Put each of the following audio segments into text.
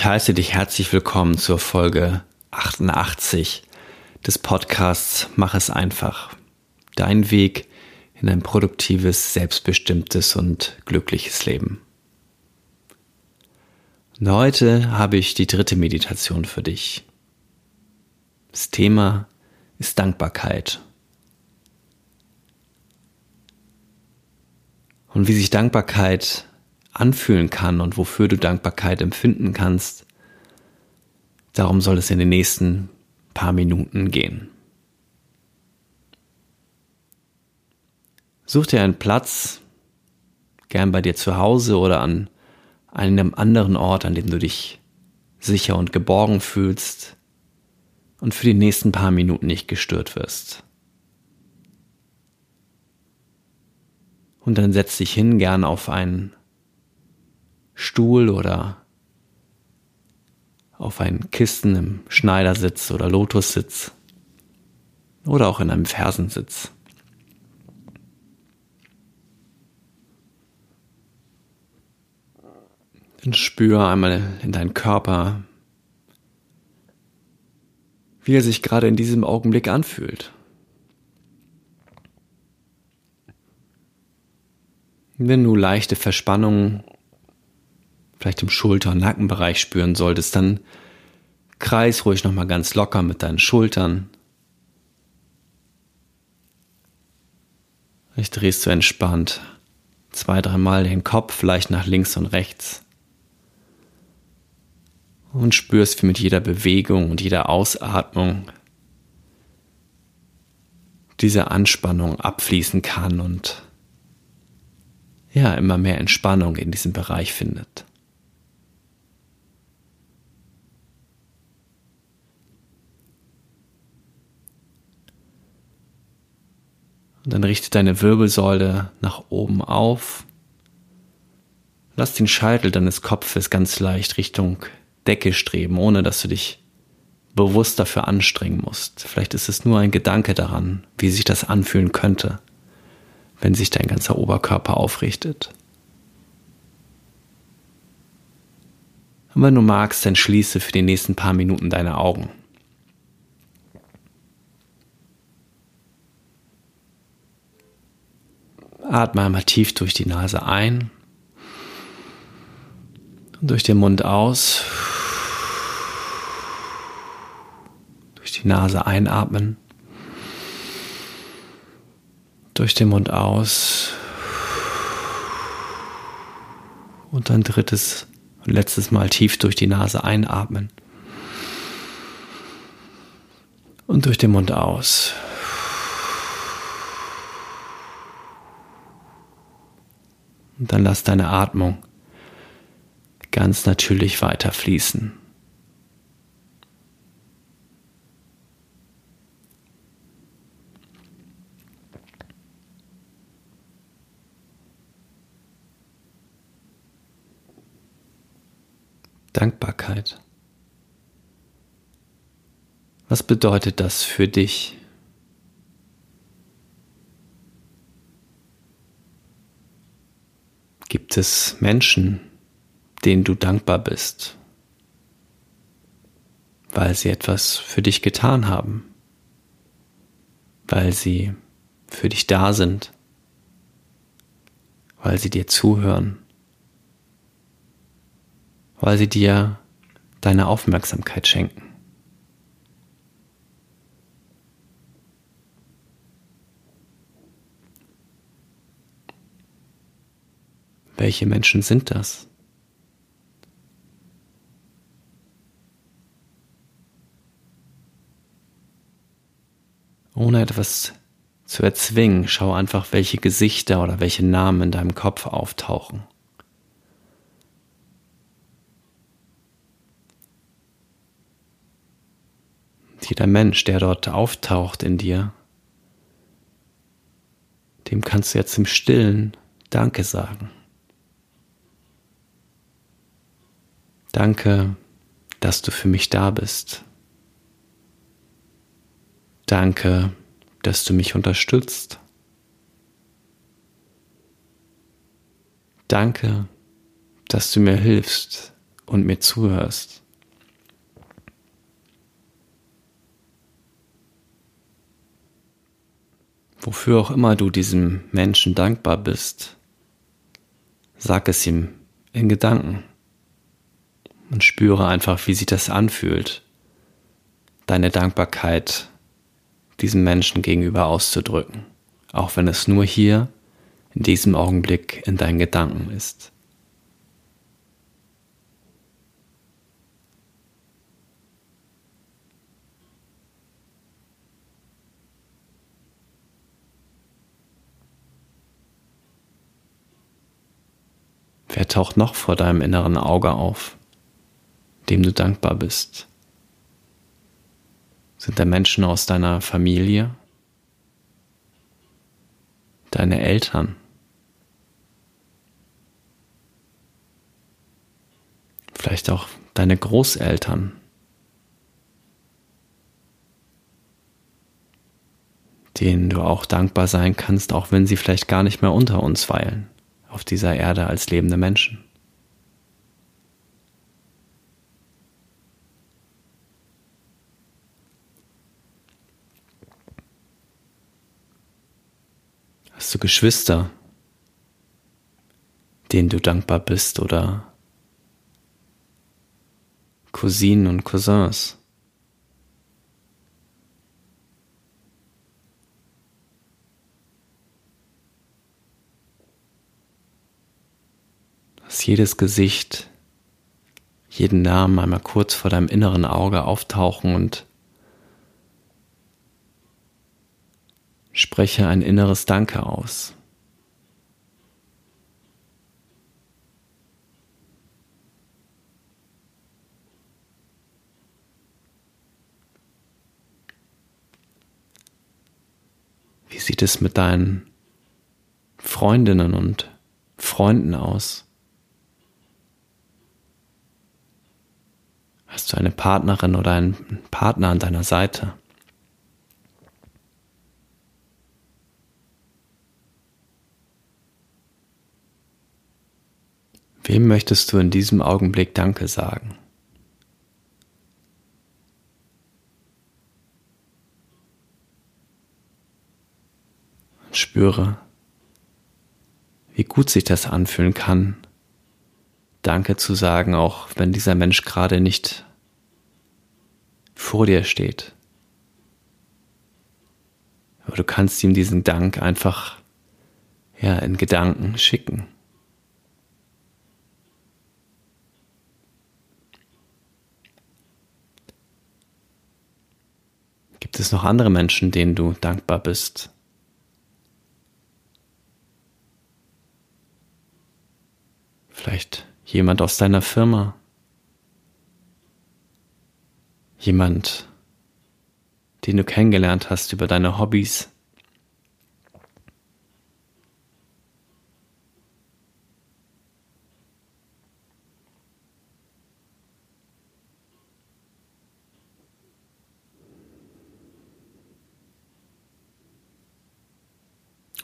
Ich heiße dich herzlich willkommen zur Folge 88 des Podcasts Mach es einfach. Dein Weg in ein produktives, selbstbestimmtes und glückliches Leben. Und heute habe ich die dritte Meditation für dich. Das Thema ist Dankbarkeit. Und wie sich Dankbarkeit anfühlen kann und wofür du Dankbarkeit empfinden kannst, darum soll es in den nächsten paar Minuten gehen. Such dir einen Platz, gern bei dir zu Hause oder an einem anderen Ort, an dem du dich sicher und geborgen fühlst und für die nächsten paar Minuten nicht gestört wirst. Und dann setz dich hin, gern auf einen Stuhl oder auf einen Kissen im Schneidersitz oder Lotussitz oder auch in einem Fersensitz. Dann spür einmal in deinen Körper, wie er sich gerade in diesem Augenblick anfühlt. Wenn du leichte Verspannungen vielleicht im Schulter- und Nackenbereich spüren solltest, dann kreis ruhig nochmal ganz locker mit deinen Schultern. Vielleicht drehst du entspannt zwei, dreimal den Kopf vielleicht nach links und rechts und spürst, wie mit jeder Bewegung und jeder Ausatmung diese Anspannung abfließen kann und ja, immer mehr Entspannung in diesem Bereich findet. Und dann richte deine Wirbelsäule nach oben auf. Lass den Scheitel deines Kopfes ganz leicht Richtung Decke streben, ohne dass du dich bewusst dafür anstrengen musst. Vielleicht ist es nur ein Gedanke daran, wie sich das anfühlen könnte, wenn sich dein ganzer Oberkörper aufrichtet. Und wenn du magst, dann schließe für die nächsten paar Minuten deine Augen. Atme einmal tief durch die Nase ein und durch den Mund aus. Durch die Nase einatmen. Durch den Mund aus. Und ein drittes und letztes Mal tief durch die Nase einatmen. Und durch den Mund aus. Und dann lass deine Atmung ganz natürlich weiter fließen. Dankbarkeit. Was bedeutet das für dich? Gibt es Menschen, denen du dankbar bist, weil sie etwas für dich getan haben, weil sie für dich da sind, weil sie dir zuhören, weil sie dir deine Aufmerksamkeit schenken. Welche Menschen sind das? Ohne etwas zu erzwingen, schau einfach, welche Gesichter oder welche Namen in deinem Kopf auftauchen. Jeder Mensch, der dort auftaucht in dir, dem kannst du jetzt im Stillen Danke sagen. Danke, dass du für mich da bist. Danke, dass du mich unterstützt. Danke, dass du mir hilfst, und mir zuhörst. Wofür auch immer du diesem Menschen dankbar bist, sag es ihm in Gedanken und spüre einfach, wie sich das anfühlt, deine Dankbarkeit diesem Menschen gegenüber auszudrücken, auch wenn es nur hier in diesem Augenblick in deinen Gedanken ist. Wer taucht noch vor deinem inneren Auge auf, dem du dankbar bist? Sind da Menschen aus deiner Familie? Deine Eltern? Vielleicht auch deine Großeltern? denen du auch dankbar sein kannst, auch wenn sie vielleicht gar nicht mehr unter uns weilen auf dieser Erde als lebende Menschen. Hast du Geschwister, denen du dankbar bist oder Cousinen und Cousins? dass jedes Gesicht, jeden Namen einmal kurz vor deinem inneren Auge auftauchen und spreche ein inneres Danke aus. Wie sieht es mit deinen Freundinnen und Freunden aus? Hast du eine Partnerin oder einen Partner an deiner Seite? Wem möchtest du in diesem Augenblick Danke sagen? Und spüre, wie gut sich das anfühlen kann, Danke zu sagen, auch wenn dieser Mensch gerade nicht vor dir steht. Aber du kannst ihm diesen Dank einfach ja, in Gedanken schicken. Gibt es noch andere Menschen, denen du dankbar bist? Vielleicht Jemand aus deiner Firma. Jemand, den du kennengelernt hast über deine Hobbys.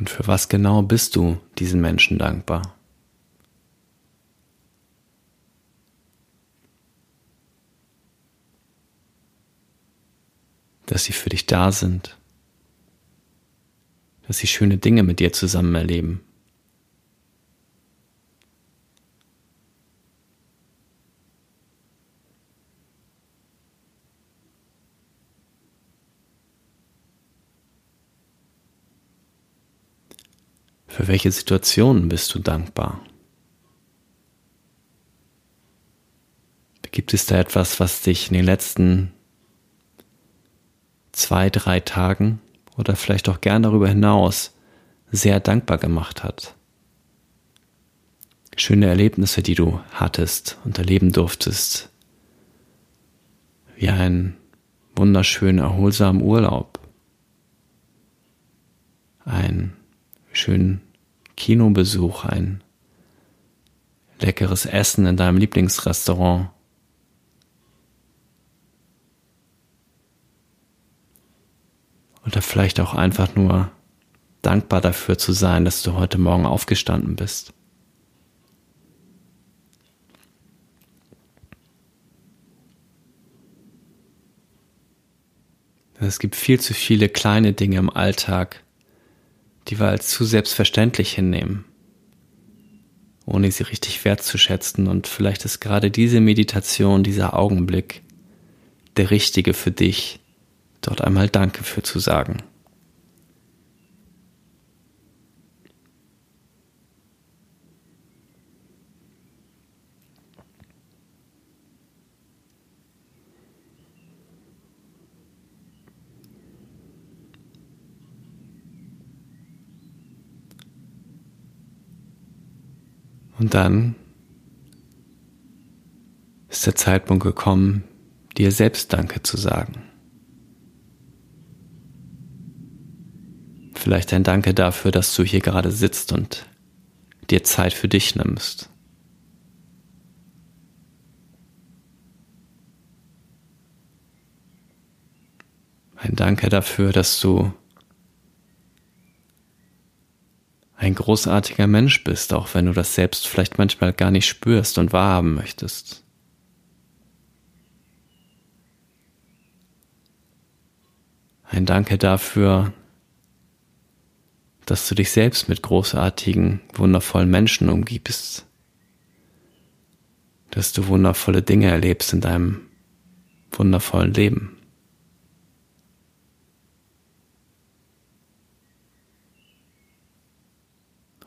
Und für was genau bist du diesen Menschen dankbar? dass sie für dich da sind, dass sie schöne Dinge mit dir zusammen erleben. Für welche Situationen bist du dankbar? Gibt es da etwas, was dich in den letzten zwei, drei Tagen oder vielleicht auch gern darüber hinaus sehr dankbar gemacht hat. Schöne Erlebnisse, die du hattest und erleben durftest, wie ein wunderschön erholsamen Urlaub, ein schönen Kinobesuch, ein leckeres Essen in deinem Lieblingsrestaurant. Oder vielleicht auch einfach nur dankbar dafür zu sein, dass du heute Morgen aufgestanden bist. Es gibt viel zu viele kleine Dinge im Alltag, die wir als zu selbstverständlich hinnehmen, ohne sie richtig wertzuschätzen. Und vielleicht ist gerade diese Meditation, dieser Augenblick der richtige für dich, dort einmal Danke für zu sagen. Und dann ist der Zeitpunkt gekommen, dir selbst Danke zu sagen. Vielleicht ein Danke dafür, dass du hier gerade sitzt und dir Zeit für dich nimmst. Ein Danke dafür, dass du ein großartiger Mensch bist, auch wenn du das selbst vielleicht manchmal gar nicht spürst und wahrhaben möchtest. Ein Danke dafür, dass du dich selbst mit großartigen, wundervollen Menschen umgibst, dass du wundervolle Dinge erlebst in deinem wundervollen Leben.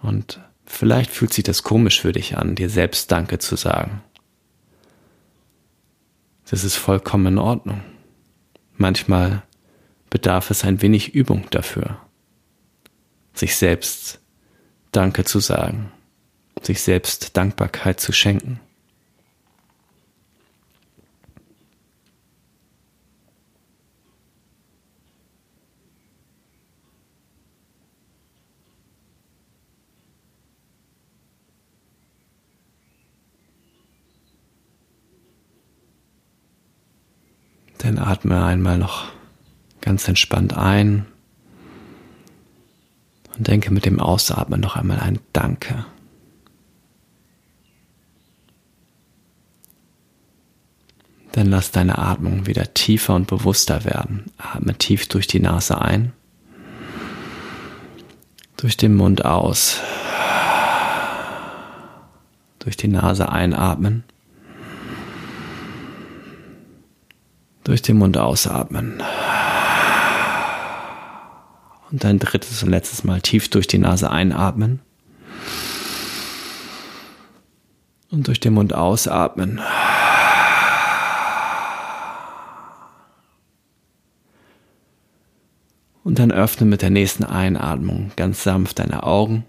Und vielleicht fühlt sich das komisch für dich an, dir selbst Danke zu sagen. Das ist vollkommen in Ordnung. Manchmal bedarf es ein wenig Übung dafür, sich selbst Danke zu sagen, sich selbst Dankbarkeit zu schenken. Dann atme einmal noch ganz entspannt ein und denke mit dem Ausatmen noch einmal ein Danke. Dann lass deine Atmung wieder tiefer und bewusster werden. Atme tief durch die Nase ein, durch den Mund aus, durch die Nase einatmen Durch den Mund ausatmen. Und ein drittes und letztes Mal tief durch die Nase einatmen. Und durch den Mund ausatmen. Und dann öffne mit der nächsten Einatmung ganz sanft deine Augen.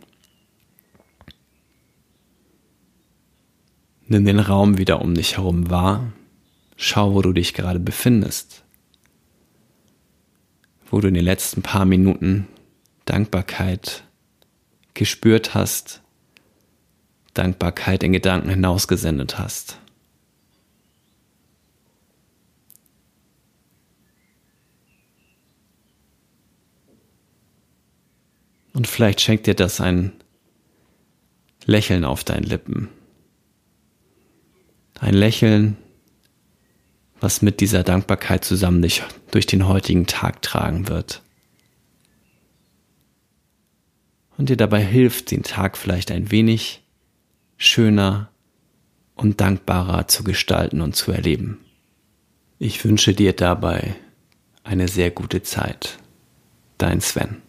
Nimm den Raum wieder um dich herum wahr. Schau, wo du dich gerade befindest. Wo du in den letzten paar Minuten Dankbarkeit gespürt hast, Dankbarkeit in Gedanken hinausgesendet hast. Und vielleicht schenkt dir das ein Lächeln auf deinen Lippen. Ein Lächeln, was mit dieser Dankbarkeit zusammen dich durch den heutigen Tag tragen wird. Und dir dabei hilft, den Tag vielleicht ein wenig schöner und dankbarer zu gestalten und zu erleben. Ich wünsche dir dabei eine sehr gute Zeit. Dein Sven.